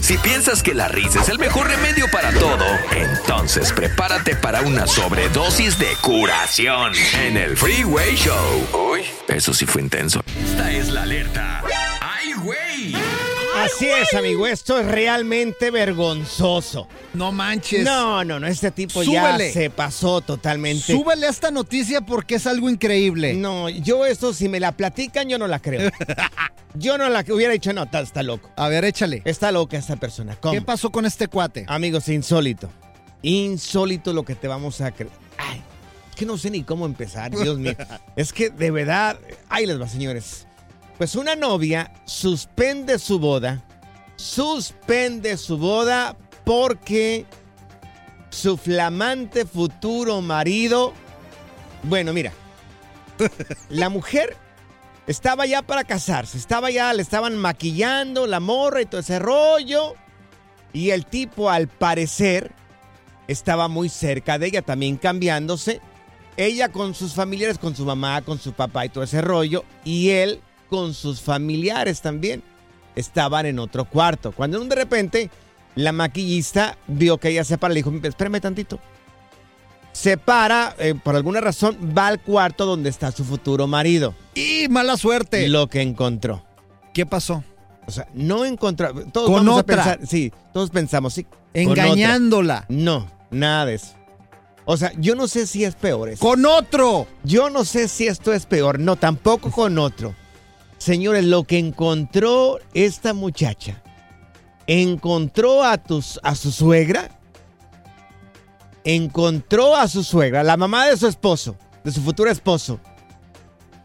Si piensas que la risa es el mejor remedio para todo, entonces prepárate para una sobredosis de curación en el Freeway Show. Uy, eso sí fue intenso. Esta es la alerta. ¡Ay, güey! Así es, amigo, esto es realmente vergonzoso. No manches. No, no, no, este tipo Súbele. ya se pasó totalmente. Súbele a esta noticia porque es algo increíble. No, yo esto, si me la platican, yo no la creo. yo no la hubiera dicho, no, está, está loco. A ver, échale. Está loca esta persona. ¿Cómo? ¿Qué pasó con este cuate? Amigos, insólito. Insólito lo que te vamos a creer. Ay, es que no sé ni cómo empezar, Dios mío. es que de verdad, ahí les va, señores. Pues una novia suspende su boda, suspende su boda porque su flamante futuro marido, bueno, mira, la mujer estaba ya para casarse, estaba ya, le estaban maquillando la morra y todo ese rollo, y el tipo al parecer estaba muy cerca de ella, también cambiándose, ella con sus familiares, con su mamá, con su papá y todo ese rollo, y él con sus familiares también. Estaban en otro cuarto. Cuando de repente la maquillista vio que ella se para, le dijo, espérame tantito. Se para, eh, por alguna razón, va al cuarto donde está su futuro marido. ¡Y mala suerte! Lo que encontró. ¿Qué pasó? O sea, no encontró. Todos Con vamos otra. a pensar. Sí, todos pensamos, sí. Engañándola. No, nada de eso. O sea, yo no sé si es peor eso. ¡Con otro! Yo no sé si esto es peor. No, tampoco con otro. Señores, lo que encontró esta muchacha, encontró a, tus, a su suegra, encontró a su suegra, la mamá de su esposo, de su futuro esposo,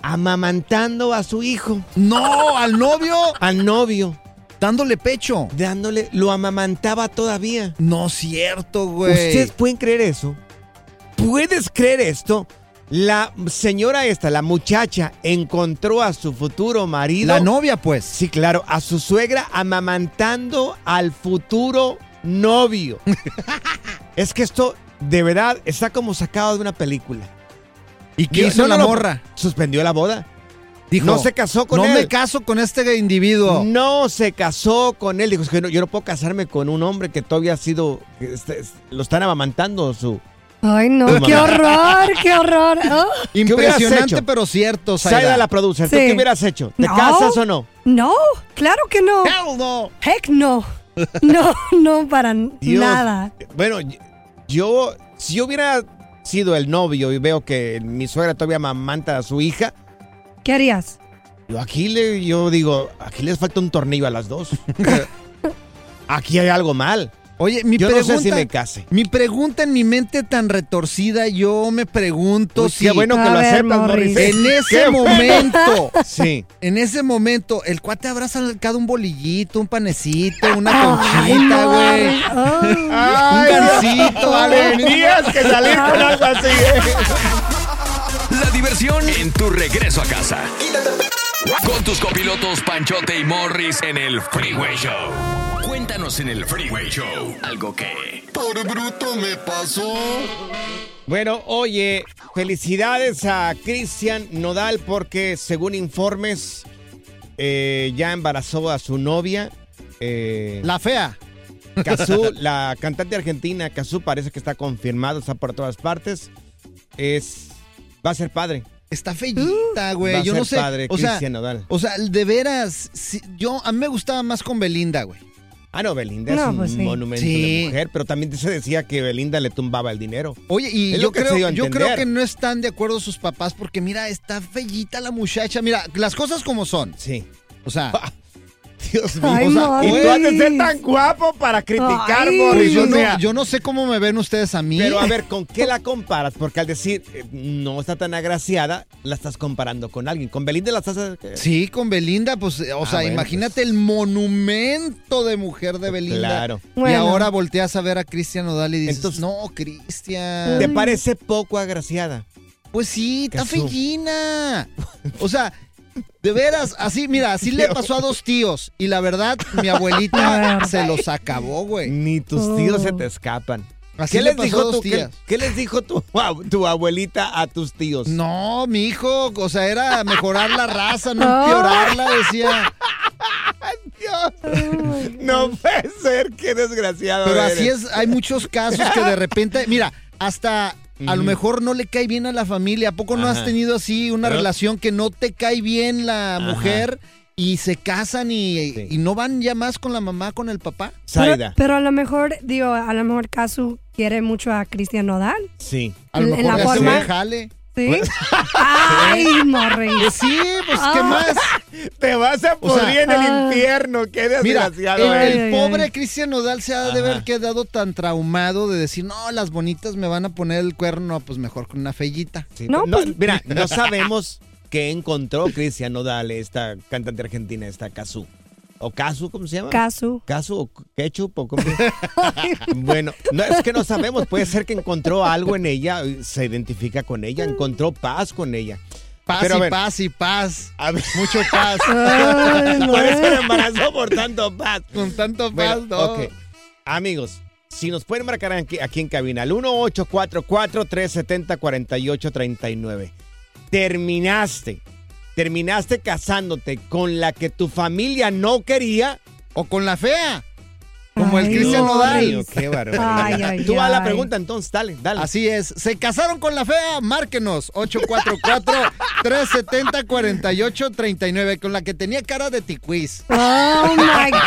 amamantando a su hijo, ¡No! ¿Al novio? al novio, Dándole pecho. dándole, lo amamantaba todavía. No cierto, güey. ¿Ustedes pueden creer eso? ¿Puedes creer esto? La señora esta, la muchacha, encontró a su futuro marido. La novia, pues. Sí, claro, a su suegra amamantando al futuro novio. es que esto, de verdad, está como sacado de una película. ¿Y qué hizo no, la no, no, morra? Suspendió la boda. Dijo, no se casó con no él. me caso con este individuo. No se casó con él. Dijo, es que no- yo no puedo casarme con un hombre que todavía ha sido, que este- es- lo están amamantando su, Ay, no, qué horror, qué horror. Oh. hubieras Impresionante, pero cierto, Saida, Saida. la producer, ¿tú Sí. qué hubieras hecho? ¿Te No. casas o no? No, claro que no. Hell no. Heck no. No, no, para Dios. nada. Bueno, yo, si yo hubiera sido el novio y veo que mi suegra todavía mamanta a su hija, ¿Qué harías? yo aquí le, yo digo, aquí les falta un tornillo a las dos. aquí hay algo mal. Oye, mi Yo no pregunta, sé si me case. mi pregunta en mi mente tan retorcida, yo me pregunto Uy, si qué bueno que lo ver, aceptas, Morris. En ese momento, Sí. en ese momento, el cuate habrá sacado un bolillito, un panecito, una conchita, no, güey. ay. Un gancito, Ale. Tenías que salir con algo así. ¿eh? La diversión en tu regreso a casa. Con tus copilotos Panchote y Morris en el Freeway Show. Cuéntanos en el Freeway Show algo que... Por bruto me pasó. Bueno, oye, felicidades a Cristian Nodal porque según informes eh, ya embarazó a su novia. Eh, La fea. Cazú, la cantante argentina Cazú parece que está confirmado, está por todas partes. Es va a ser padre. Está feillita, Va güey. a Yo ser no sé. padre, o sea, Nodal. o sea, de veras, si- yo a mí me gustaba más con Belinda, güey. Ah, no, Belinda No, es un pues sí. monumento Sí. de mujer, pero también se decía que Belinda le tumbaba el dinero. Oye, y Es yo creo, yo creo que no están de acuerdo sus papás porque mira, está fellita la muchacha. Mira, las cosas como son. Sí. O sea, Dios mío. Ay, o sea, y tú has de ser tan guapo para criticar, Ay. Morris. yo o no, sea, yo no sé cómo me ven ustedes a mí. Pero a ver, ¿con qué la comparas? Porque al decir eh, no está tan agraciada, la estás comparando con alguien. Con Belinda la estás. eh, Sí, con Belinda, pues, o Ah, sea, bueno, imagínate el monumento de mujer de Belinda. Claro. Y Bueno. ahora volteas a ver a Cristian Nodal y dices, Entonces- no, Cristian. ¿Te parece poco agraciada? Pues sí, está fellina. O sea, de veras, así, mira, así le pasó a dos tíos. Y la verdad, mi abuelita se los acabó, güey. Ni tus Oh. tíos se te escapan. Así ¿Qué le les, pasó a dijo dos tu, ¿qué, tías. qué les dijo tu, ab- tu abuelita a tus tíos? No, mi hijo, o sea, era mejorar la raza, no empeorarla, decía. Dios. No puede ser, qué desgraciado. Pero eres. así es, hay muchos casos que de repente, mira, hasta a lo mejor no le cae bien a la familia. ¿A poco no has tenido así una Pero- relación que no te cae bien la Ajá. mujer y se casan y, Sí. y no van ya más con la mamá, con el papá? Pero, pero a lo mejor, digo, a lo mejor Casu quiere mucho a Cristian Nodal. Sí. A lo En- en mejor la ya se forma- jale. ¿Sí? Ay, Morris. Pues sí, pues qué Ah. más. Te vas a O sea- pudrir en el Ah. infierno. Qué Mira, el, desgraciado eres. el ay, pobre. Cristian Nodal se ha de Ajá. haber quedado tan traumado de decir, no, las bonitas me van a poner el cuerno, pues mejor con una fellita. Sí, No, no, pues- Mira, no sabemos qué encontró Cristian Nodal, esta cantante argentina, esta Kazu. ¿O Kazu, cómo se llama? Casu. ¿Casu o ketchup o cómo? bueno, no, es que no sabemos. Puede ser que encontró algo en ella, se identifica con ella, encontró paz con ella. Paz Pero y ver, paz y paz. a ver, Mucho paz. Ay, por eso me embarazó por tanto paz. Con tanto paz, Bueno, no. ok. Amigos, si nos pueden marcar aquí, aquí en cabina, al 1844-370-4839. Terminaste, terminaste casándote con la que tu familia no quería. O con la fea. Como el Ay, Cristian Morris. Nodal. Qué barbaridad. Ay, ay, Tú a la pregunta entonces, dale, dale. Así es. ¿Se casaron con la fea? Márquenos. 844-370-4839. Con la que tenía cara de tiquiz. Oh my God.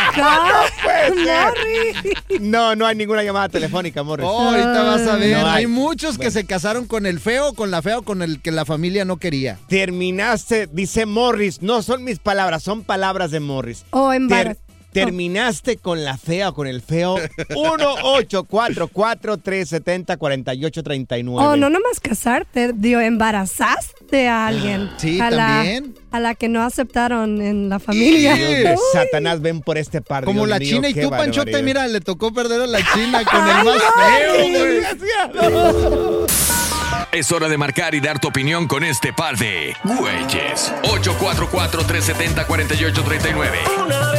puede ser. Morris. No, no hay ninguna llamada telefónica, Morris. Oh, ahorita vas a ver. No hay. hay. muchos que Bueno. se casaron con el feo, con la fea o con el que la familia no quería. Terminaste, dice Morris, no son mis palabras, son palabras de Morris. O Ter- embarazada. ¿Terminaste con la fea o con el feo? 1-844-370-4839. O no nomás casarte, digo, embarazaste a alguien. Sí, a la- también. a la que no aceptaron en la familia. Dios Satanás, ven por este par. Como Dios la mío, China y tú, Panchote, mira, le tocó perder a la China con el Ay, más feo. Es hora de marcar y dar tu opinión con este par de güeyes. 844-370-4839.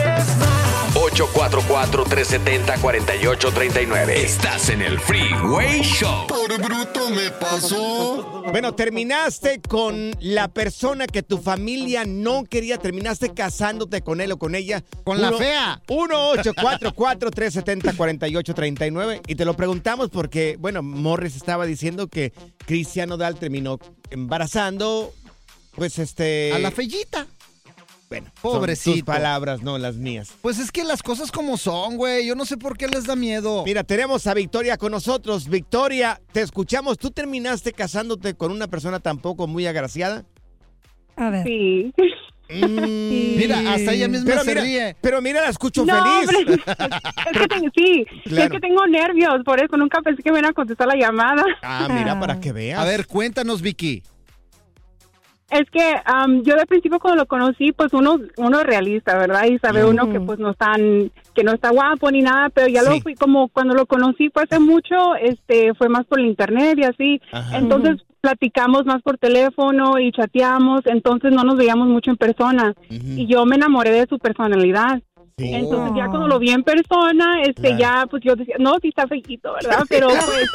1-844-370-4839. Estás en el Freeway Show. Por bruto me pasó. Bueno, terminaste con la persona que tu familia no quería, terminaste casándote con él o con ella. Con la fea. 1-844-370-4839. Y te lo preguntamos porque, bueno, Morris estaba diciendo que Cristiano Dal terminó embarazando, pues este... A la fellita. Bueno, Pobrecito. Son tus palabras, no las mías. Pues es que las cosas como son, güey. Yo no sé por qué les da miedo. Mira, tenemos a Victoria con nosotros. Victoria, te escuchamos. ¿Tú terminaste casándote con una persona tampoco muy agraciada? A ver. Sí. Mm, Mira, hasta ella misma pero se mira, ríe. Pero mira, la escucho No, feliz. hombre, es que tengo- sí, Claro. es que tengo nervios, por eso nunca pensé que me iban a contestar la llamada. Ah, mira, para que veas. A ver, cuéntanos, Vicky. Es que am, yo de principio cuando lo conocí, pues uno uno es realista, ¿verdad? Y sabe uno que pues no están que no está guapo ni nada, pero ya Sí. lo fui como cuando lo conocí fue hace mucho, este fue más por el internet y así. Ajá. Entonces platicamos más por teléfono y chateamos, entonces no nos veíamos mucho en persona. Y yo me enamoré de su personalidad. Sí. Entonces ya cuando lo vi en persona, este Claro. ya pues yo decía, no, sí está fequito, ¿verdad? Pero pues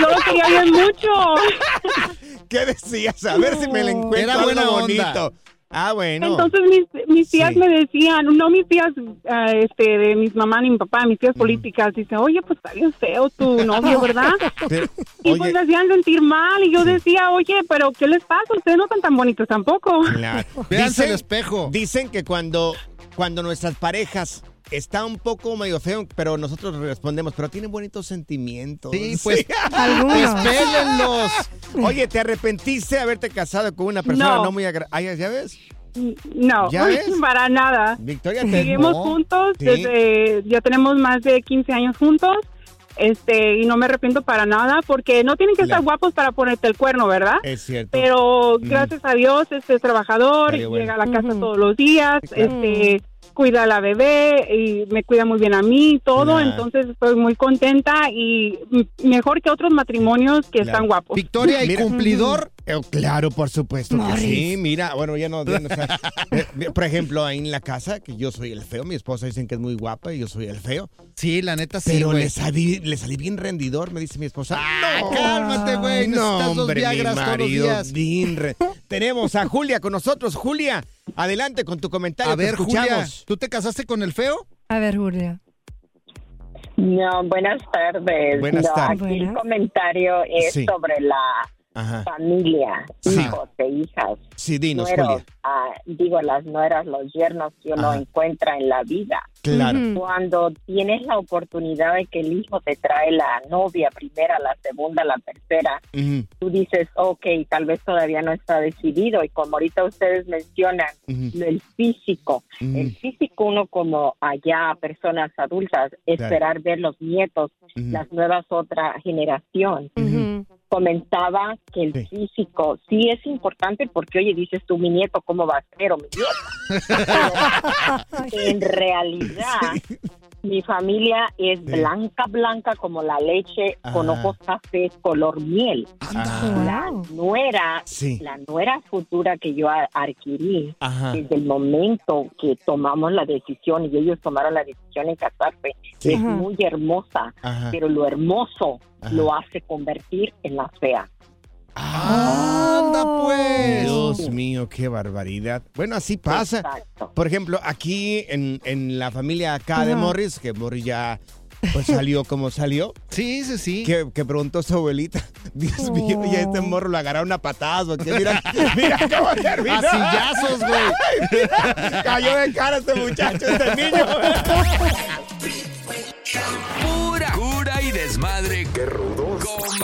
yo lo quería bien mucho. ¿Qué decías? A ver si me la encuentro Era algo buena onda. bonito. Ah, bueno. Entonces mis, mis tías Sí. me decían, no mis tías ah, este de mis mamá ni mi papá, mis tías políticas, dice, oye, pues está bien feo tu novio, ¿verdad? Pero, Y oye, pues me hacían sentir mal y yo decía, oye, pero ¿qué les pasa? Ustedes no están tan bonitos tampoco. claro. Véanse al Dicen- espejo. Dicen que cuando, cuando nuestras parejas está un poco medio feo, pero nosotros respondemos, pero tienen bonitos sentimientos. Sí, pues, Algunos. pélenlos. Oye, ¿te arrepentiste de haberte casado con una persona no, No. muy agradable? ¿Ya ves? No, ¿Ya ves? para nada. Victoria, te... Seguimos No. juntos, Sí. desde, ya tenemos más de 15 años juntos. Este, y no me arrepiento para nada porque no tienen que Claro. estar guapos para ponerte el cuerno, ¿verdad? Es cierto. Pero gracias a Dios, este es trabajador, bueno. llega a la casa todos los días, este cuida a la bebé y me cuida muy bien a mí y todo, entonces estoy muy contenta y mejor que otros matrimonios que Claro. están guapos. Victoria y Mira. cumplidor. Eh, claro, por supuesto que sí. Mira, bueno, ya no. ya no, o sea, eh, por ejemplo, ahí en la casa, que yo soy el feo, mi esposa dicen que es muy guapa y yo soy el feo. Sí, la neta sí, pero le salí, le salí bien rendidor, me dice mi esposa. Ah, cálmate, güey. No, Necesitas dos hombre, mi Viagras todos los marido, días. bien re- Tenemos a Julia con nosotros. Julia, adelante con tu comentario. A ver, Julia, escuchamos. ¿tú te casaste con el feo? A ver, Julia. No, buenas tardes. Buenas No, tardes. Aquí el comentario es Sí. sobre la Ajá. familia, Sí. hijos e hijas, Sí, dinos, nueros, Julia. ah, digo las nueras, los yernos que uno Ajá. encuentra en la vida. Claro. Cuando tienes la oportunidad de que el hijo te trae la novia primera, la segunda, la tercera, Ujú, tú dices, ok, tal vez todavía no está decidido. Y como ahorita ustedes mencionan, ujú, el físico, ujú. el físico uno como allá personas adultas, esperar ver los nietos, las nuevas otra generación. Comentaba que el Sí. físico sí es importante porque, oye, dices tú, mi nieto, ¿cómo va a ser? O mi nieta. en realidad, mi familia es Sí. blanca, blanca como la leche, con ojos cafés, color miel. Ajá. La nuera, Sí. la nuera futura que yo adquirí, Ajá. desde el momento que tomamos la decisión y ellos tomaron la decisión en casarse, es Ajá. muy hermosa, Ajá. pero lo hermoso lo hace convertir en la fea. Anda, pues. Dios mío, qué barbaridad. Bueno, así pasa. Exacto. Por ejemplo, aquí en, en la familia acá de. Morris, que Morris ya pues salió como salió, Sí, sí, sí. que, que preguntó su abuelita, Dios mío, ya este morro lo agarraron a patadas, porque mira, mira cómo terminó. A sillazos, güey. Mira, cayó de cara este muchacho, este niño. Pura cura y desmadre. Qué rudos. Con y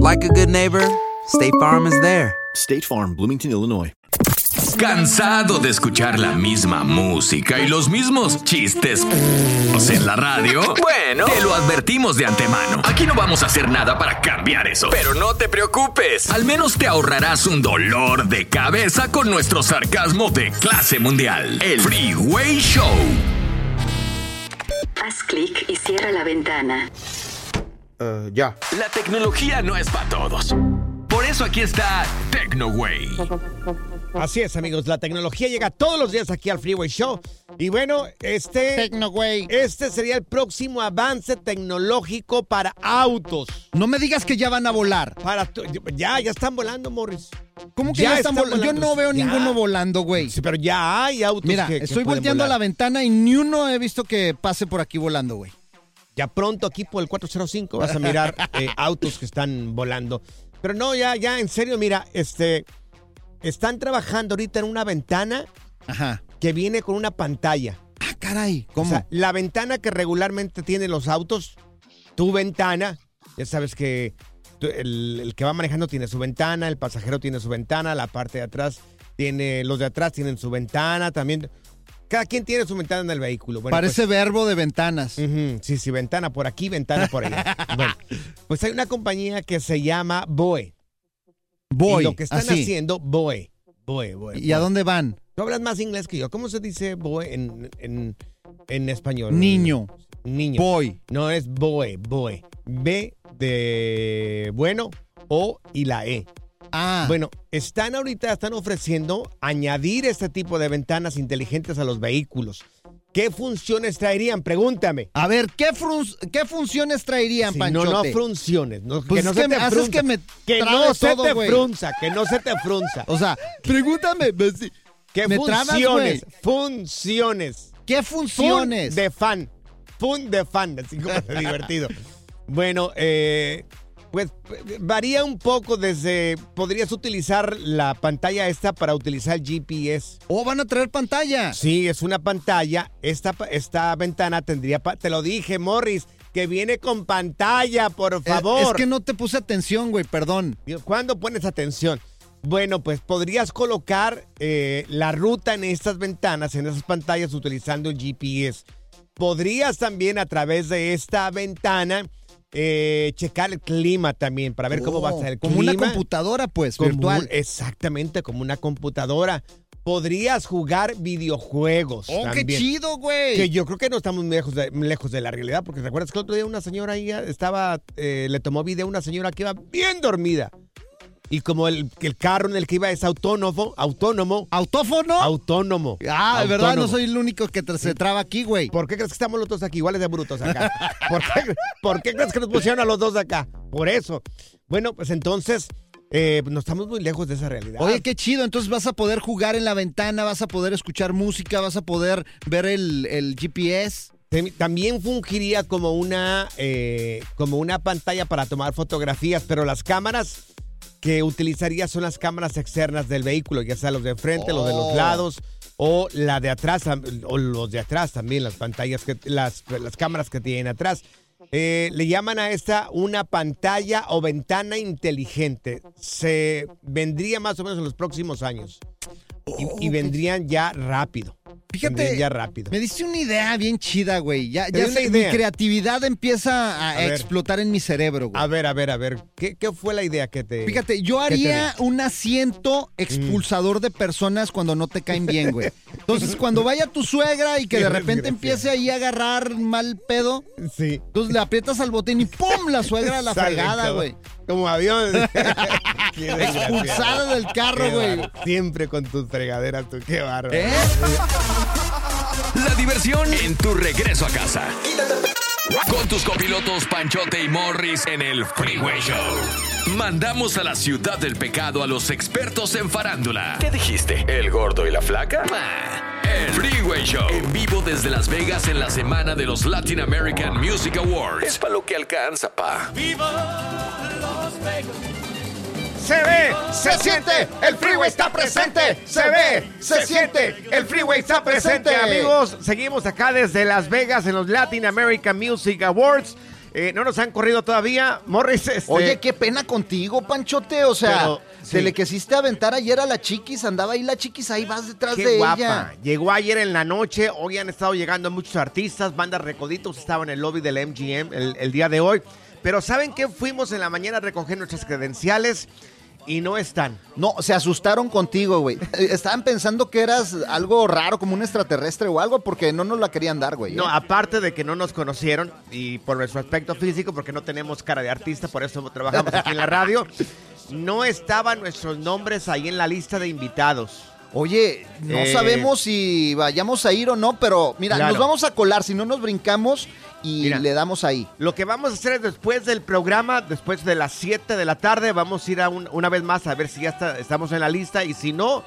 like a good neighbor, State Farm is there. State Farm, Bloomington, Illinois. ¿Cansado de escuchar la misma música y los mismos chistes en la radio? Bueno, te lo advertimos de antemano. Aquí no vamos a hacer nada para cambiar eso. Pero no te preocupes. Al menos te ahorrarás un dolor de cabeza con nuestro sarcasmo de clase mundial. El Freeway Show. Haz clic y cierra la ventana. Ya. La tecnología no es para todos. Por eso aquí está TecnoWay. Así es, amigos. La tecnología llega todos los días aquí al Freeway Show. Y bueno, este. Este sería el próximo avance tecnológico para autos. No me digas que ya van a volar. Para tu- ya, ya están volando, Morris. ¿Cómo que ya, están volando? Yo no veo Ya. ninguno volando, güey. Sí, pero ya hay autos Mira, que- que estoy volteando a la ventana y ni uno he visto que pase por aquí volando, güey. Ya pronto aquí por el 405 vas a mirar eh, autos que están volando. Pero no, ya, ya, en serio, mira, este. Están trabajando ahorita en una ventana que viene con una pantalla. Ah, caray, O sea, la ventana que regularmente tienen los autos, tu ventana, ya sabes que tú- el, el que va manejando tiene su ventana, el pasajero tiene su ventana, la parte de atrás tiene, los de atrás tienen su ventana también. Cada quien tiene su ventana en el vehículo. Bueno, Parece pues- verbo de ventanas. Sí, sí, ventana por aquí, ventana por allá. bueno, pues hay una compañía que se llama Boe. Boe, Y lo que están así. haciendo, Boe. Boe, Boe. ¿Y a dónde van? Tú hablas más inglés que yo. ¿Cómo se dice Boe en, en, en español? Niño. Niño. Boy. No es Boe, Boe. B de bueno, O y la E. Ah. Bueno, están ahorita, están ofreciendo añadir este tipo de ventanas inteligentes a los vehículos. ¿Qué funciones traerían? Pregúntame. A ver, ¿qué, frun- qué funciones traerían, Sí, no, Panchote? no funciones. No, Pues que no es se que te haces frunza. que me que trabe no se todo, te frunza, que no se te frunza. O sea, pregúntame. pues. ¿Qué me funciones? funciones. ¿Qué funciones? Fun de fan. Fun de fan, así como divertido. Bueno, eh, pues varía un poco desde. Podrías utilizar la pantalla esta para utilizar el GPS. ¿O van a traer pantalla? Sí, es una pantalla. Esta, esta ventana tendría. Te lo dije, Morris, que viene con pantalla, por favor. Es que no te puse atención, güey, perdón. ¿Cuándo pones atención? Bueno, pues podrías colocar eh, la ruta en estas ventanas, en esas pantallas, utilizando el GPS. Podrías también a través de esta ventana eh, checar el clima también para ver cómo va a estar el Oh, Como clima. una computadora, pues, Como virtual. un- exactamente, como una computadora. Podrías jugar videojuegos. Oh, qué chido, güey. Que yo creo que no estamos muy lejos de, lejos de la realidad, porque recuerdas que el otro día una señora ahí estaba, eh, le tomó video a una señora que iba bien dormida. Y como el, el carro en el que iba es autónomo, autónomo. ¿Autófono? Autónomo. Ah, de verdad, no soy el único que te- se traba aquí, güey. ¿Por qué crees que estamos los dos aquí iguales de brutos acá? ¿Por qué, por qué crees que nos pusieron a los dos acá? Por eso. Bueno, pues entonces, eh, no estamos muy lejos de esa realidad. Oye, qué chido. Entonces vas a poder jugar en la ventana, vas a poder escuchar música, vas a poder ver el, el GPS. Tem- También fungiría como una, eh, como una pantalla para tomar fotografías, pero las cámaras que utilizaría son las cámaras externas del vehículo, ya sea los de frente, los de los Oh. lados o la de atrás, o los de atrás también, las pantallas, que, las, las cámaras que tienen atrás. Eh, le llaman a esta una pantalla o ventana inteligente. Se vendría más o menos en los próximos años. Y, y vendrían ya rápido. Fíjate, ya rápido. Me diste una idea bien chida, güey. Ya, ya sé, mi creatividad empieza a, A ver. explotar en mi cerebro, güey. A ver, a ver, a ver. ¿Qué, qué fue la idea que te. Fíjate, yo haría un asiento expulsador de personas cuando no te caen bien, güey. Entonces, cuando vaya tu suegra y que Qué de repente empiece ahí a agarrar mal pedo, Sí. entonces le aprietas al botón y ¡pum! La suegra a la fregada, güey. Como avión. Expulsada del carro, güey. Siempre con tus fregaderas, tú. Qué bárbaro. ¿Eh? La diversión en tu regreso a casa. Con tus copilotos Panchote y Morris en el Freeway Show. Mandamos a la ciudad del pecado a los expertos en farándula. ¿Qué dijiste? ¿El gordo y la flaca? El Freeway Show. En vivo desde Las Vegas en la semana de los Latin American Music Awards. Es para lo que alcanza, pa. Se ve, se siente, el freeway está presente. Se ve, se siente, el freeway está presente. Amigos, seguimos acá desde Las Vegas en los Latin American Music Awards. Eh, no nos han corrido todavía. Morris, este, Oye, qué pena contigo, Panchote. O sea, Pero, se le quisiste aventar ayer a la chiquis, andaba ahí la chiquis, ahí vas detrás Qué de guapa. ella. Llegó ayer en la noche. Hoy han estado llegando muchos artistas. Banda Recoditos estaba en el lobby del MGM el, el día de hoy. Pero ¿saben qué? Fuimos en la mañana a recoger nuestras credenciales y no están. No, se asustaron contigo, güey. Eh, Estaban pensando que eras algo raro, como un extraterrestre o algo, porque no nos la querían dar, güey. ¿eh? No, aparte de que no nos conocieron y por nuestro aspecto físico, porque no tenemos cara de artista, por eso trabajamos aquí en la radio, no estaban nuestros nombres ahí en la lista de invitados. Oye, no Eh, sabemos si vayamos a ir o no, pero mira, Claro. nos vamos a colar, si no nos brincamos y Mira. le damos ahí. Lo que vamos a hacer es después del programa, después de las 7 de la tarde, vamos a ir a un- una vez más a ver si ya está- estamos en la lista y si no,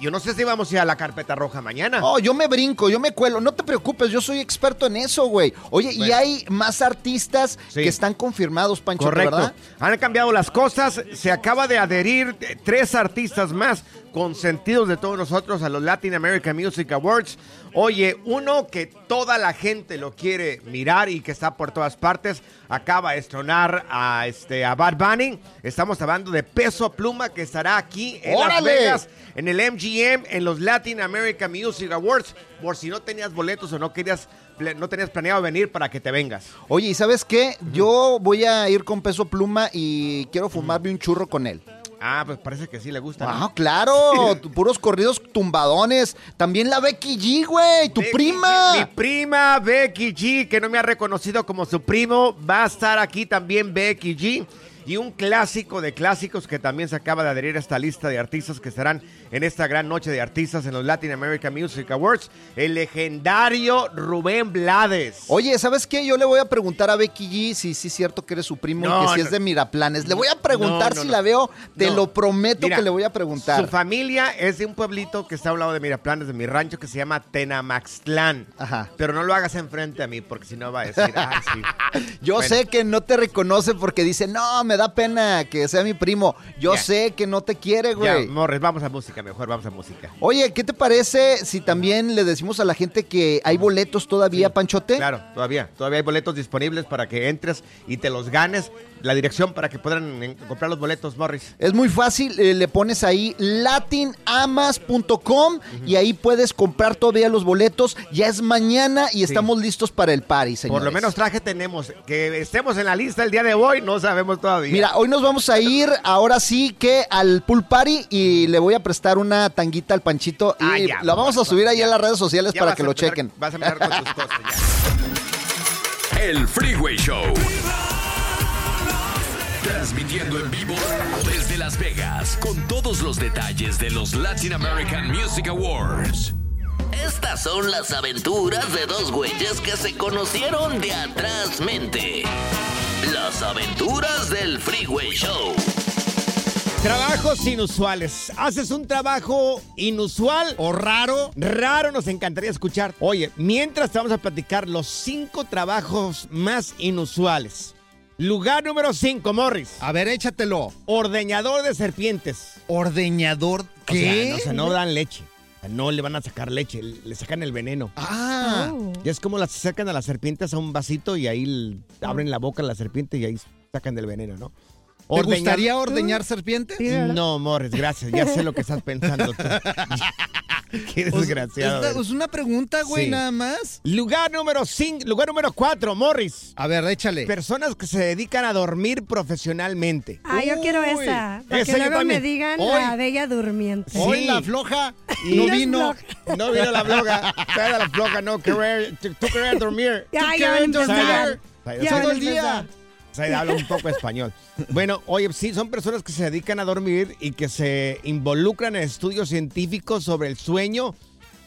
yo no sé si vamos a ir a la carpeta roja mañana. Oh, yo me brinco, yo me cuelo. No te preocupes, yo soy experto en eso, güey. Oye, y hay más artistas Sí. que están confirmados, Pancho, Correcto. ¿verdad? Han cambiado las cosas. Se acaba de adherir tres artistas más consentidos de todos nosotros a los Latin American Music Awards. Oye, uno que toda la gente lo quiere mirar y que está por todas partes, acaba de estrenar a, este, a Bad Bunny. Estamos hablando de Peso Pluma que estará aquí en Las. Vegas, en el MGM, en los Latin American Music Awards. Por si no tenías boletos o no querías, no tenías planeado venir para que te vengas. Oye, ¿y sabes qué? Yo voy a ir con peso pluma y quiero fumarme un churro con él. Ah, pues parece que sí le gusta. ¿no? Ah, claro, puros corridos tumbadones. También la Becky G, güey, tu Becky prima. G, mi prima Becky G, que no me ha reconocido como su primo, va a estar aquí también Becky G. Y un clásico de clásicos que también se acaba de adherir a esta lista de artistas que estarán en esta gran noche de artistas en los Latin American Music Awards, el legendario Rubén Blades. Oye, ¿sabes qué? Yo le voy a preguntar a Becky G si sí es cierto que eres su primo y que si no. es de Miraplanes. Le voy a preguntar No, si la veo, te lo prometo Mira, que le voy a preguntar. Su familia es de un pueblito que está a un lado de Miraplanes, de mi rancho, que se llama Tenamaxtlán. Ajá. Pero no lo hagas enfrente a mí, porque si no va a decir, ah, sí. Yo Bueno. sé que no te reconoce porque dice, no, me da pena que sea mi primo. Yo Ya. sé que no te quiere, Ya, güey. Morris, vamos a música, mejor vamos a música. Oye, ¿qué te parece si también le decimos a la gente que hay boletos todavía, Panchote? Claro, todavía, todavía hay boletos disponibles para que entres y te los ganes. La dirección para que puedan comprar los boletos, Morris. Es muy fácil, eh, le pones ahí latinamas.com y ahí puedes comprar todavía los boletos. Ya es mañana y estamos listos para el party, señores. Por lo menos traje tenemos. Que estemos en la lista el día de hoy, no sabemos todavía. Mira, hoy nos vamos a ir ahora sí que al pool party y le voy a prestar una tanguita al Panchito y Ah, ya, la vamos a subir ahí a las redes sociales Ya para que lo empezar- chequen. Vas a empezar con tus cosas ya. El Freeway Show. Transmitiendo en vivo desde Las Vegas con todos los detalles de los Latin American Music Awards. Estas son las aventuras de dos güeyes que se conocieron de atrás mente. Las aventuras del Freeway Show. Trabajos inusuales. ¿Haces un trabajo inusual o raro? Raro, nos encantaría escuchar. Oye, mientras te vamos a platicar los cinco trabajos más inusuales. Lugar número cinco, Morris. A ver, échatelo. Ordeñador de serpientes. ¿Ordeñador O sea, no, o sea, no dan leche. O sea, No le van a sacar leche, le sacan el veneno. Ah. Y es como las sacan a las serpientes a un vasito y ahí abren la boca a la serpiente y ahí sacan del veneno, ¿no? ¿Te gustaría ordeñar serpiente? No, Morris, gracias. Ya sé lo que estás pensando tú. Qué desgraciado. Es, una pregunta, güey, Sí. nada más. Lugar número 5, lugar número 4, Morris. A ver, échale. Personas que se dedican a dormir profesionalmente. Ah, yo quiero esa. Para esa que luego me digan Hoy. la bella durmiente. Hoy la floja. No vino. No vino la bloga. Saida la floja, no querer, tú querer dormir. Ya, ¿Tú ya dormir? a el día. Saida habla un poco español. Bueno, oye, sí, son personas que se dedican a dormir y que se involucran en estudios científicos sobre el sueño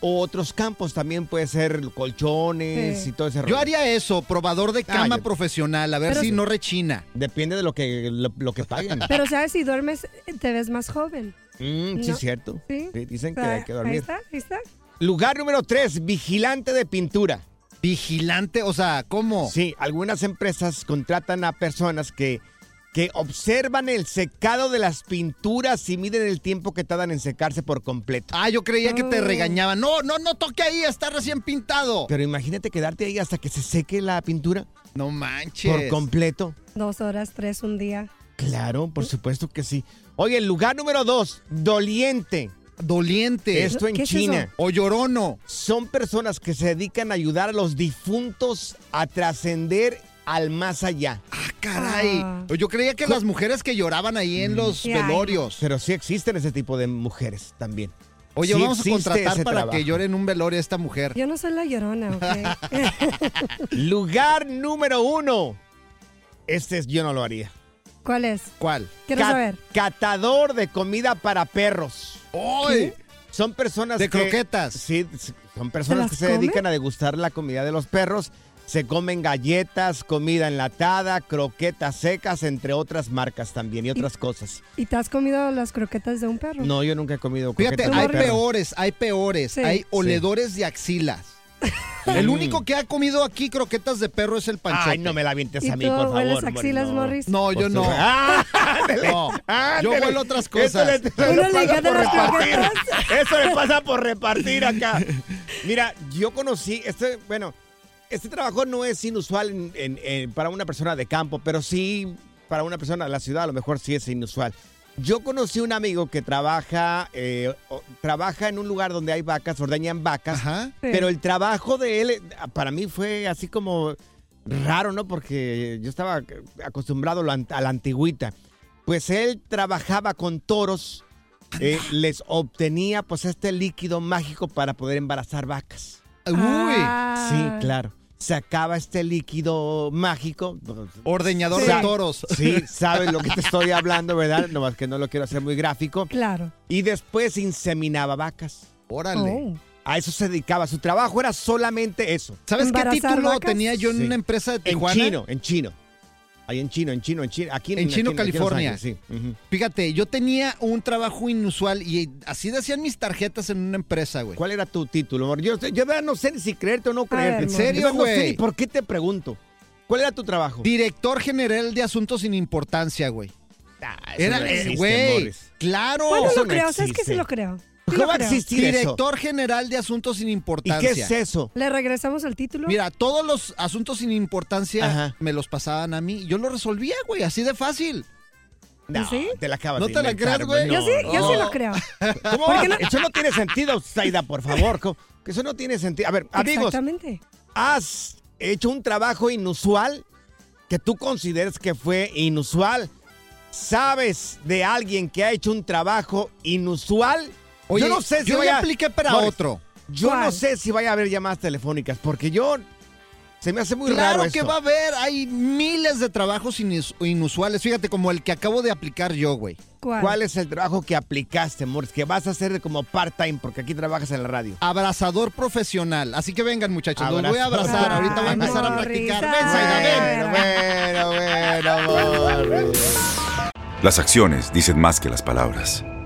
o otros campos. También puede ser colchones Sí. y todo ese rollo. Yo haría eso, probador de cama Ah, yo- profesional, a ver si sí. no rechina. Depende de lo que, lo, lo que paguen. Pero sabes, si duermes, te ves más joven. Mm, sí, No. es cierto. Sí. Sí, dicen que hay que Ahí dormir. está, ahí está. Lugar número 3, vigilante de pintura. Vigilante, o sea, ¿cómo? Sí, algunas empresas contratan a personas que, que observan el secado de las pinturas y miden el tiempo que tardan en secarse por completo. Ah, yo creía que te Oh. regañaban. No, no, no toque ahí, está recién pintado. Pero imagínate quedarte ahí hasta que se seque la pintura No manches. por completo. Dos horas, tres, un día. Claro, por supuesto que sí. Oye, el lugar número 2, doliente. Doliente. Esto en ¿Qué es China. eso? O llorono. Son personas que se dedican a ayudar a los difuntos a trascender al más allá. Ah, caray. Ah. Yo creía que las mujeres que lloraban ahí en los Ya, velorios. Pero sí existen ese tipo de mujeres también. Oye, Sí vamos a contratar para trabajo. que llore en un velorio esta mujer. Yo no soy la llorona, ¿ok? Lugar número uno. Este es, yo no lo haría. ¿Cuál es? ¿Cuál? Quiero Ca- saber. Catador de comida para perros. ¡Ay! Son personas De que- croquetas. Sí, son personas que se come? dedican a degustar la comida de los perros. Se comen galletas, comida enlatada, croquetas secas, entre otras marcas también y otras cosas. ¿Y te has comido las croquetas de un perro? No, yo nunca he comido Fíjate, croquetas hay de perro. peores, hay peores. Sí. Hay oledores de axilas. El único que ha comido aquí croquetas de perro es el panchote. Ay, no me la avientes ¿Y a mí, por favor. axilas, no. Morris? No, yo Por no. ¡Ah! No, yo huelo otras Eso cosas. le, eso Uno le le pasa encanta por las repartir. croquetas. Eso le pasa por repartir acá. Mira, yo conocí, este, bueno, este trabajo no es inusual en- en- en- para una persona de campo, pero sí para una persona de la ciudad a lo mejor sí es inusual. Yo conocí un amigo que trabaja, eh, trabaja en un lugar donde hay vacas, ordeñan vacas, Ajá. pero el trabajo de él para mí fue así como raro, ¿no? Porque yo estaba acostumbrado a la ant- a la antigüita. Pues él trabajaba con toros, eh, les obtenía pues este líquido mágico para poder embarazar vacas. Uy. Ah. Sí, claro. Sacaba este líquido mágico. Ordeñador de toros. Sí, sabes lo que te estoy hablando, ¿verdad? No más que no lo quiero hacer muy gráfico. Claro. Y después inseminaba vacas. Órale. Oh. A eso se dedicaba. Su trabajo era solamente eso. ¿Sabes qué ¿Embarazar título vacas? tenía yo en Sí. una empresa de En Tijuana? chino, en chino. Ahí en chino, en chino, en chino. Aquí En Chino, aquí aquí Los California. Ángeles, sí. Fíjate, yo tenía un trabajo inusual y así decían mis tarjetas en una empresa, güey. ¿Cuál era tu título, amor? Yo, yo no sé ni si creerte o no creerte. ¿En serio, verdad No sé güey? ni por qué te pregunto. ¿Cuál era tu trabajo? Director general de asuntos sin importancia, güey. Ah, eso Era, no existe, güey, claro. Bueno, eso lo no creo. ¿Sabes que sí lo creo? ¿Cómo lo va a eso? Director general de asuntos sin ¿Y importancia. qué es eso? ¿Le regresamos el título? Mira, todos los asuntos sin importancia Ajá. me los pasaban a mí. Yo los resolvía, güey, así de fácil. No, ¿Sí? te la acabas ¿No de te la crees, güey? no. yo sí, yo sí lo creo. ¿Cómo ¿Por va? qué no? Eso no tiene sentido, Zaida, por favor. Que eso no tiene sentido. A ver, amigos, Exactamente. ¿has hecho un trabajo inusual que tú consideres que fue inusual? ¿Sabes de alguien que ha hecho un trabajo inusual? Oye, yo no sé si yo vaya... ya apliqué para Morris, otro. Yo no sé si vaya a haber llamadas telefónicas, porque yo... Se me hace muy claro raro que esto. va a haber, hay miles de trabajos inus- inusuales. Fíjate, como el que acabo de aplicar yo, güey. ¿Cuál? ¿Cuál es el trabajo que aplicaste, Morris? Que vas a hacer de como part-time, porque aquí trabajas en la radio. Abrazador profesional. Así que vengan, muchachos, los voy a Abrazador. abrazar. Ahorita voy a empezar a practicar. Ven. Bueno, bueno, bueno. Las acciones dicen más que las palabras.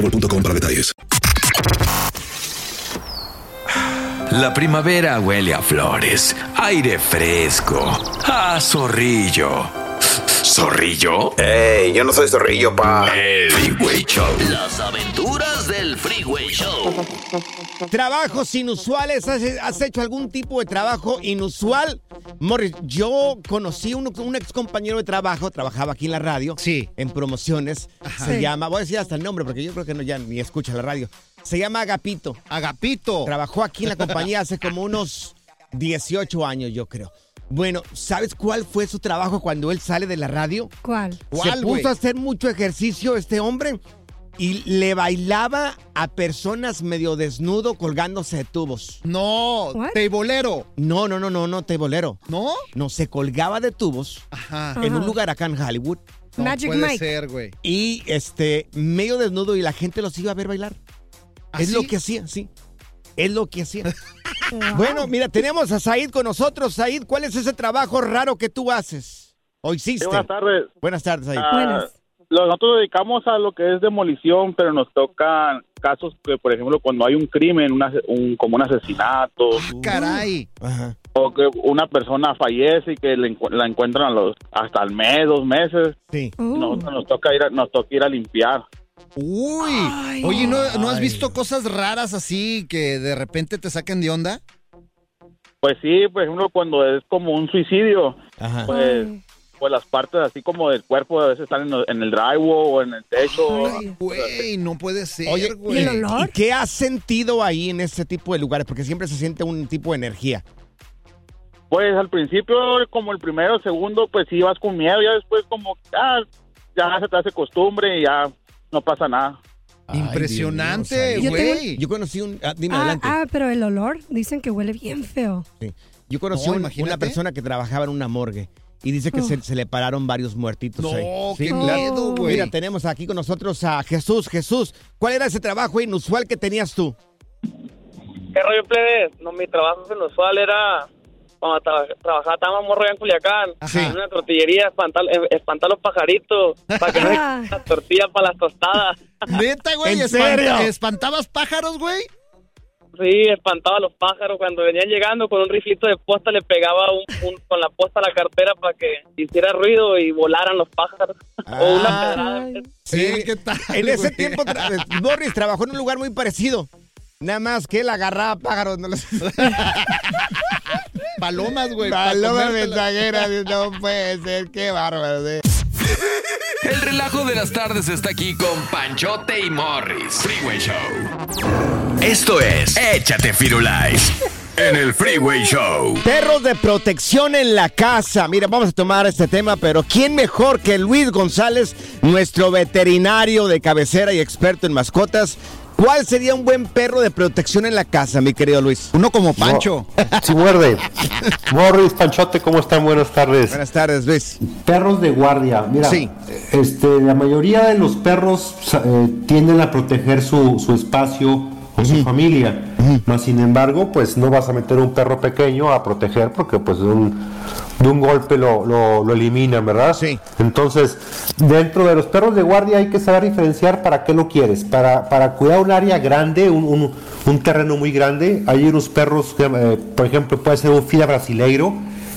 boostmobile.com para detalles. La primavera huele a flores, aire fresco, a zorrillo. ¿Zorrillo? ¡Ey! Yo no soy zorrillo, pa. El Freeway Show. Las aventuras del Freeway Show. Trabajos inusuales. ¿Has, has hecho algún tipo de trabajo inusual? Morris, yo conocí un, un ex compañero de trabajo, trabajaba aquí en la radio. Sí. En promociones. Se Sí. llama, voy a decir hasta el nombre porque yo creo que no ya ni escucha la radio. Se llama Agapito. Agapito. Trabajó aquí en la compañía hace como unos 18 años, yo creo. Bueno, ¿sabes cuál fue su trabajo cuando él sale de la radio? ¿Cuál? Se ¿Cuál, puso güey? a hacer mucho ejercicio este hombre y le bailaba a personas medio desnudo colgándose de tubos. No, teibolero. No, no, no, no, no, teibolero. ¿No? No, se colgaba de tubos Ajá. en un Ajá. lugar acá en Hollywood. No Magic puede Mike. ser, güey. Y este, medio desnudo y la gente los iba a ver bailar. ¿Ah, es lo sí? que hacía, sí. Es lo que hacía. bueno, mira, tenemos a Said con nosotros. Said, ¿cuál es ese trabajo raro que tú haces? ¿O hiciste? buenas tardes. Buenas tardes, Said. Ah, lo- nosotros nos dedicamos a lo que es demolición, pero nos tocan casos que, por ejemplo, cuando hay un crimen, una- un, como un asesinato, Caray. Ajá. o que una persona fallece y que le la encuentran a los, hasta el mes, dos meses, Sí. nosotros nos toca ir a, nos toca ir a limpiar. Uy. Oye, ¿no, ¿no has visto cosas raras así que de repente te saquen de onda? Pues sí, por ejemplo, cuando es como un suicidio, Ajá. pues, pues las partes así como del cuerpo a veces están en, el- en el drywall o en el techo. Ay, güey, no puede ser, Oye, güey. ¿y, y qué has sentido ahí en ese tipo de lugares? Porque siempre se siente un tipo de energía. Pues al principio, como el primero, segundo, pues sí vas con miedo, ya después como, ah, ya se te hace costumbre y ya no pasa nada. Impresionante, güey. Yo conocí un... ah, dime Ah, adelante. ah, pero el olor, dicen que huele bien feo. Sí. Yo conocí No, un- una persona que trabajaba en una morgue y dice que Oh. se, se le pararon varios muertitos No, ahí. qué miedo, güey. Mira, tenemos aquí con nosotros a Jesús. Jesús, ¿cuál era ese trabajo inusual que tenías tú? ¿Qué rollo, plebe? No, mi trabajo inusual era cuando tra- trabajaba, estaba morro en Culiacán, Sí. en una tortillería, espantar, eh, espantar los pajaritos para que no las tortillas para las tostadas. Neta, güey. ¿En espanta- serio? ¿Espantabas pájaros, güey? Sí, espantaba a los pájaros. Cuando venían llegando con un riflito de posta, le pegaba un, un- con la posta a la cartera para que hiciera ruido y volaran los pájaros. o una Ah. pedrada. Sí, ¿qué tal? En ese tiempo, tra- Boris trabajó en un lugar muy parecido. Nada más que él agarraba pájaros. No los... Palomas, güey. pa' Paloma comértelas. mensajera. No puede ser. Qué bárbaro. eh. El relajo de las tardes está aquí con Panchote y Morris. Freeway Show. Esto es Échate Firulais en el Freeway Show. Perros de protección en la casa. Mira, vamos a tomar este tema, pero ¿quién mejor que Luis González, nuestro veterinario de cabecera y experto en mascotas? ¿Cuál sería un buen perro de protección en la casa, mi querido Luis? Uno como Pancho. Si muerde. Morris, Panchote, ¿cómo están? Buenas tardes. Buenas tardes, Luis. Perros de guardia. Mira, Sí. este, la mayoría de los perros eh, tienden a proteger su, su espacio o su familia. Mas, sin embargo, pues no vas a meter un perro pequeño a proteger porque pues de un, de un golpe lo, lo, lo eliminan, ¿verdad? Sí. Entonces, dentro de los perros de guardia hay que saber diferenciar para qué lo quieres. Para, para cuidar un área grande, un, un- un terreno muy grande, hay unos perros, que, eh, por ejemplo, puede ser un fila brasileiro,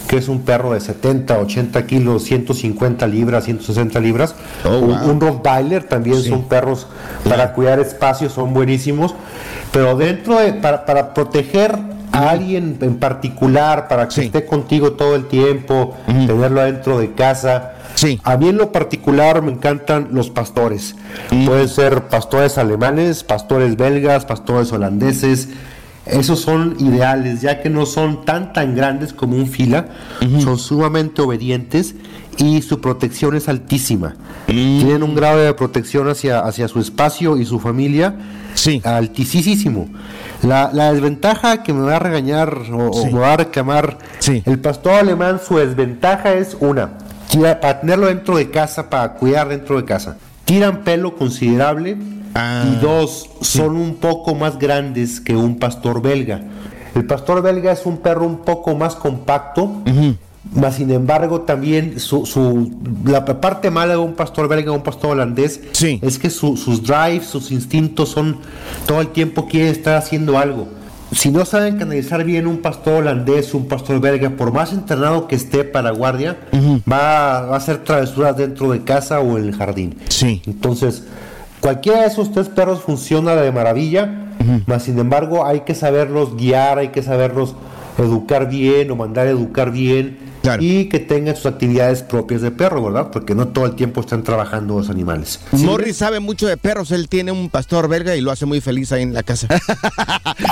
que es un perro de 70, 80 kilos, 150 libras, 160 libras. un, un Rottweiler también son perros para cuidar espacios, son buenísimos. Pero dentro de, para, para proteger a alguien en particular, para que esté contigo todo el tiempo, tenerlo adentro de casa. A mí en lo particular me encantan los pastores. Pueden ser pastores alemanes, pastores belgas, pastores holandeses. Esos son ideales, ya que no son tan tan grandes como un fila, son sumamente obedientes y su protección es altísima. Tienen un grado de protección hacia, hacia su espacio y su familia altísimo. La, la desventaja que me va a regañar o, o me va a reclamar el pastor alemán, su desventaja es una, para tenerlo dentro de casa, para cuidar dentro de casa. Tiran pelo considerable y dos, son un poco más grandes que un pastor belga. El pastor belga es un perro un poco más compacto, mas sin embargo también su, su- la parte mala de un pastor belga o un pastor holandés es que su- sus drives, sus instintos son todo el tiempo quieren estar haciendo algo. Si no saben canalizar bien un pastor holandés, un pastor belga, por más entrenado que esté para guardia, va, va a hacer travesuras dentro de casa o en el jardín. Entonces, cualquiera de esos tres perros funciona de maravilla, mas sin embargo hay que saberlos guiar, hay que saberlos educar bien o mandar a educar bien y que tengan sus actividades propias de perro, ¿verdad? Porque no todo el tiempo están trabajando los animales. Morris sabe mucho de perros. Él tiene un pastor belga y lo hace muy feliz ahí en la casa.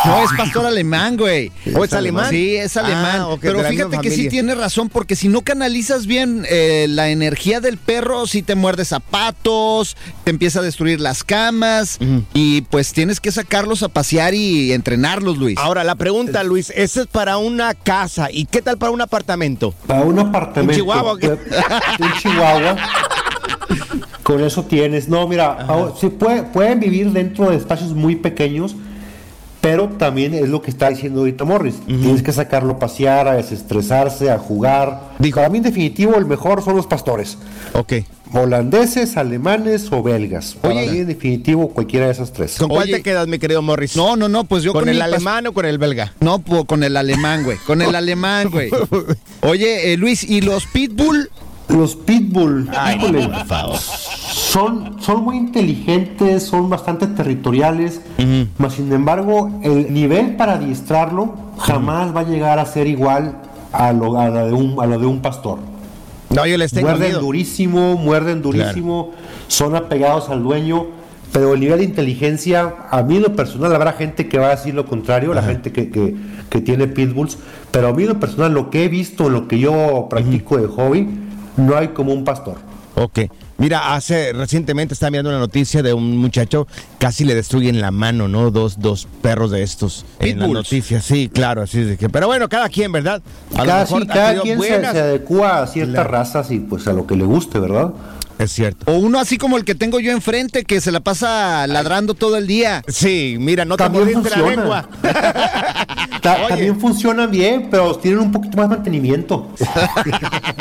No, es pastor alemán, güey. ¿O es alemán? Sí, es alemán. Ah, ok, Pero fíjate que sí tiene razón, porque si no canalizas bien eh, la energía del perro, sí te muerde zapatos, te empieza a destruir las camas, y pues tienes que sacarlos a pasear y entrenarlos, Luis. Ahora, la pregunta, Luis, ¿eso es para una casa? ¿Y qué tal para un apartamento? Para un apartamento. ¿Un chihuahua? Un chihuahua. Con eso tienes. No, mira, ahora, sí puede- pueden vivir dentro de espacios muy pequeños, pero también es lo que está diciendo ahorita Morris. Tienes que sacarlo a pasear, a desestresarse, a jugar. Para mí, en definitivo, el mejor son los pastores. Ok. Holandeses, alemanes o belgas. Para Oye. mí, en definitivo, cualquiera de esas tres. ¿Con cuál te quedas, mi querido Morris? No, no, no, pues yo ¿Con, con el alemán o con el belga? No, pues, con el alemán, güey. Con el alemán, güey. Oye, eh, Luis, ¿y los pitbull? Los pitbull, Ay, híjole, por favor. son, son muy inteligentes, son bastante territoriales, mas sin embargo el nivel para adiestrarlo jamás va a llegar a ser igual a lo, a la de, un, a lo de un pastor. No, yo les tengo muerden miedo. durísimo, muerden durísimo, son apegados al dueño, pero el nivel de inteligencia, a mí en lo personal, habrá gente que va a decir lo contrario, la gente que, que- que tiene pitbulls, pero a mí en lo personal, lo que he visto, lo que yo practico de hobby, no hay como un pastor. Ok. Mira, hace recientemente estaba mirando una noticia de un muchacho casi le destruyen la mano, ¿no? Dos, dos perros de estos en la Pitbulls. noticia. Sí, claro, así de que. Pero bueno, cada quien, ¿verdad? A lo Cada, mejor quien se, se adecua a ciertas Claro. razas y pues a lo que le guste, ¿verdad? Es cierto. O uno así como el que tengo yo enfrente, que se la pasa ladrando todo el día. Sí, mira, no te También la funciona. lengua. Ta- también funcionan bien, pero tienen un poquito más mantenimiento.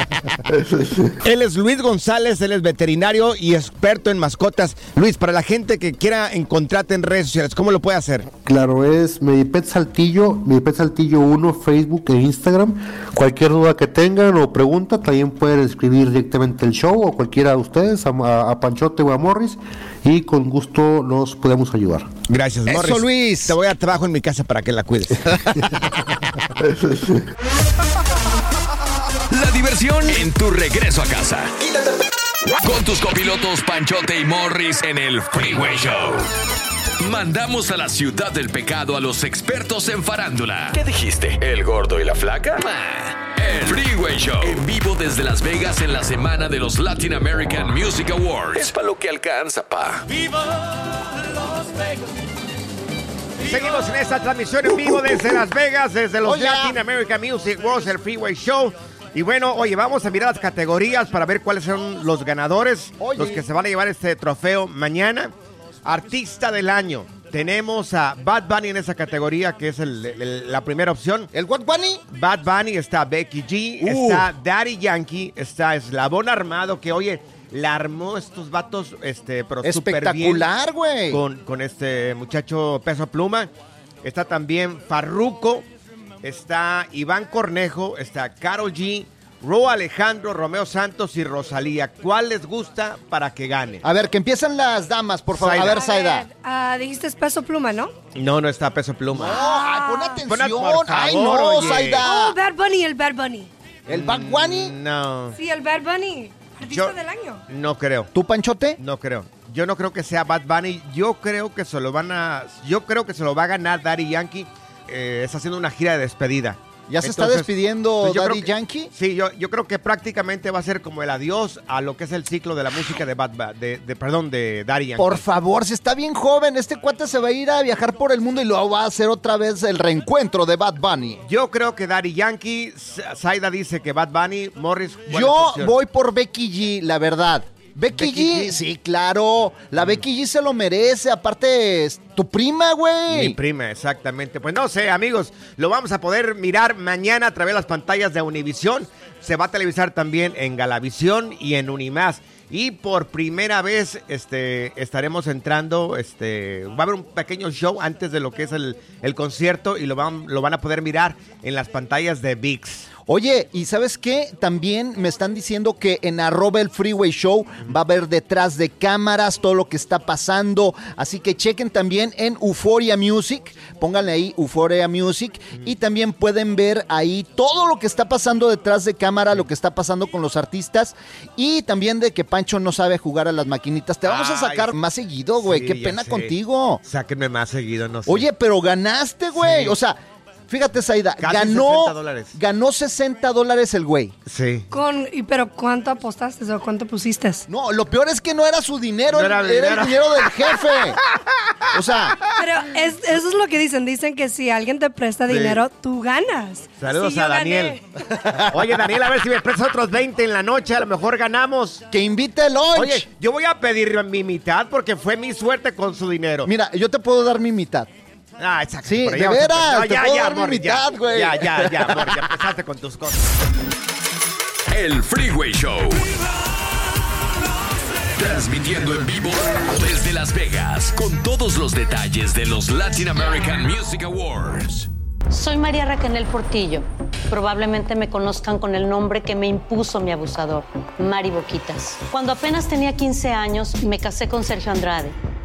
Él es Luis González, él es veterinario y experto en mascotas. Luis, para la gente que quiera encontrarte en redes sociales, ¿cómo lo puede hacer? Claro, es Medipet Saltillo, Medipet Saltillo 1, Facebook e Instagram. Cualquier duda que tengan o pregunta, también pueden escribir directamente el show o cualquiera de ustedes, a, a- Panchote o a Morris, y con gusto los podemos ayudar. Gracias, Eso, Morris. Luis. Te voy a trabajo en mi casa para que la cuides. La diversión en tu regreso a casa. Con tus copilotos Panchote y Morris en el Freeway Show. Mandamos a la ciudad del pecado a los expertos en farándula. ¿Qué dijiste? ¿El gordo y la flaca? Bah. El Freeway Show. En vivo desde Las Vegas en la semana de los Latin American Music Awards. Es para lo que alcanza, pa. Seguimos en esta transmisión en vivo desde Las Vegas, desde los Oh, yeah. Latin American Music Awards, el Freeway Show. Y bueno, oye, vamos a mirar las categorías para ver cuáles son los ganadores, Oye. los que se van a llevar este trofeo mañana. Artista del año. Tenemos a Bad Bunny en esa categoría, que es el- el- la primera opción. ¿El Bad Bunny? Bad Bunny, está Becky G, Uh. está Daddy Yankee, está Eslabón Armado, que oye, la armó estos vatos, este, pero Espectacular, güey. con, con este muchacho Peso Pluma. Está también Farruco, está Iván Cornejo, está Carol G, Ro Alejandro, Romeo Santos y Rosalía. ¿Cuál les gusta para que gane? A ver, que empiezan las damas, por favor. A ver, Saida. Ah, dijiste peso pluma, ¿no? No, no está Peso Pluma. Ay, pon atención. por Ay, favor, no. Saida. Oh, Bad Bunny, el Bad Bunny. ¿El Bad Bunny? No, Sí, el Bad Bunny. Artista Yo- del año. no creo. ¿Tú, Panchote? No creo. Yo no creo que sea Bad Bunny. Yo creo que se lo van a. Yo creo que se lo va a ganar Daddy Yankee. eh, está haciendo una gira de despedida. ¿Ya se está despidiendo pues yo Daddy que- Yankee? Sí, yo, yo creo que prácticamente va a ser como el adiós a lo que es el ciclo de la música de Bad Ba- de, de- perdón, de Daddy Yankee. Por favor, si está bien joven, este cuate se va a ir a viajar por el mundo y lo va a hacer otra vez el reencuentro de Bad Bunny. Yo creo que Daddy Yankee, Saida dice que Bad Bunny, Morris. ¿cuál Yo opción? voy por Becky G, la verdad. Becky, Becky G, G. sí, claro. La Becky G se lo merece. Aparte, es tu prima, Mi güey. prima, exactamente. Pues no sé, amigos, lo vamos a poder mirar mañana a través de las pantallas de Univisión. Se va a televisar también en Galavisión y en Unimás. Y por primera vez este, estaremos entrando, este, va a haber un pequeño show antes de lo que es el, el concierto y lo van, lo van a poder mirar en las pantallas de VIX. Oye, ¿y sabes qué? También me están diciendo que en arroba el Freeway Show va a haber detrás de cámaras todo lo que está pasando. Así que chequen también en Euphoria Music. Pónganle ahí Euphoria Music. Y también pueden ver ahí todo lo que está pasando detrás de cámara, lo que está pasando con los artistas. Y también de que Pancho no sabe jugar a las maquinitas. Te vamos a sacar más seguido, güey. Sí, qué pena sé. contigo. Sáquenme más seguido, no sé. Oye, pero ganaste, güey. Sí. O sea, fíjate, Saida, Casi ganó 60 dólares. ganó 60 dólares el güey. Sí. Con, y, pero ¿cuánto apostaste o cuánto pusiste? No, lo peor es que no era su dinero, No era, era era dinero. el dinero del jefe. O sea, Pero es- eso es lo que dicen. Dicen que si alguien te presta Sí. dinero, tú ganas. Saludos Sí, a Daniel. Oye, Daniel, a ver si me prestas otros 20 en la noche, a lo mejor ganamos. Que invite el lunch. Oye, yo voy a pedir mi mitad porque fue mi suerte con su dinero. mira, yo te puedo dar mi mitad. Ah, exacto. Sí, de veras, te ya, puedo ya, dar mi ya. mitad, güey. Ya, ya, ya, amor, ya empezaste con tus cosas. El Freeway Show. Transmitiendo en vivo desde Las Vegas con todos los detalles de los Latin American Music Awards. Soy María Raquel Portillo. Probablemente me conozcan con el nombre que me impuso mi abusador, Mari Boquitas. Cuando apenas tenía 15 años, me casé con Sergio Andrade,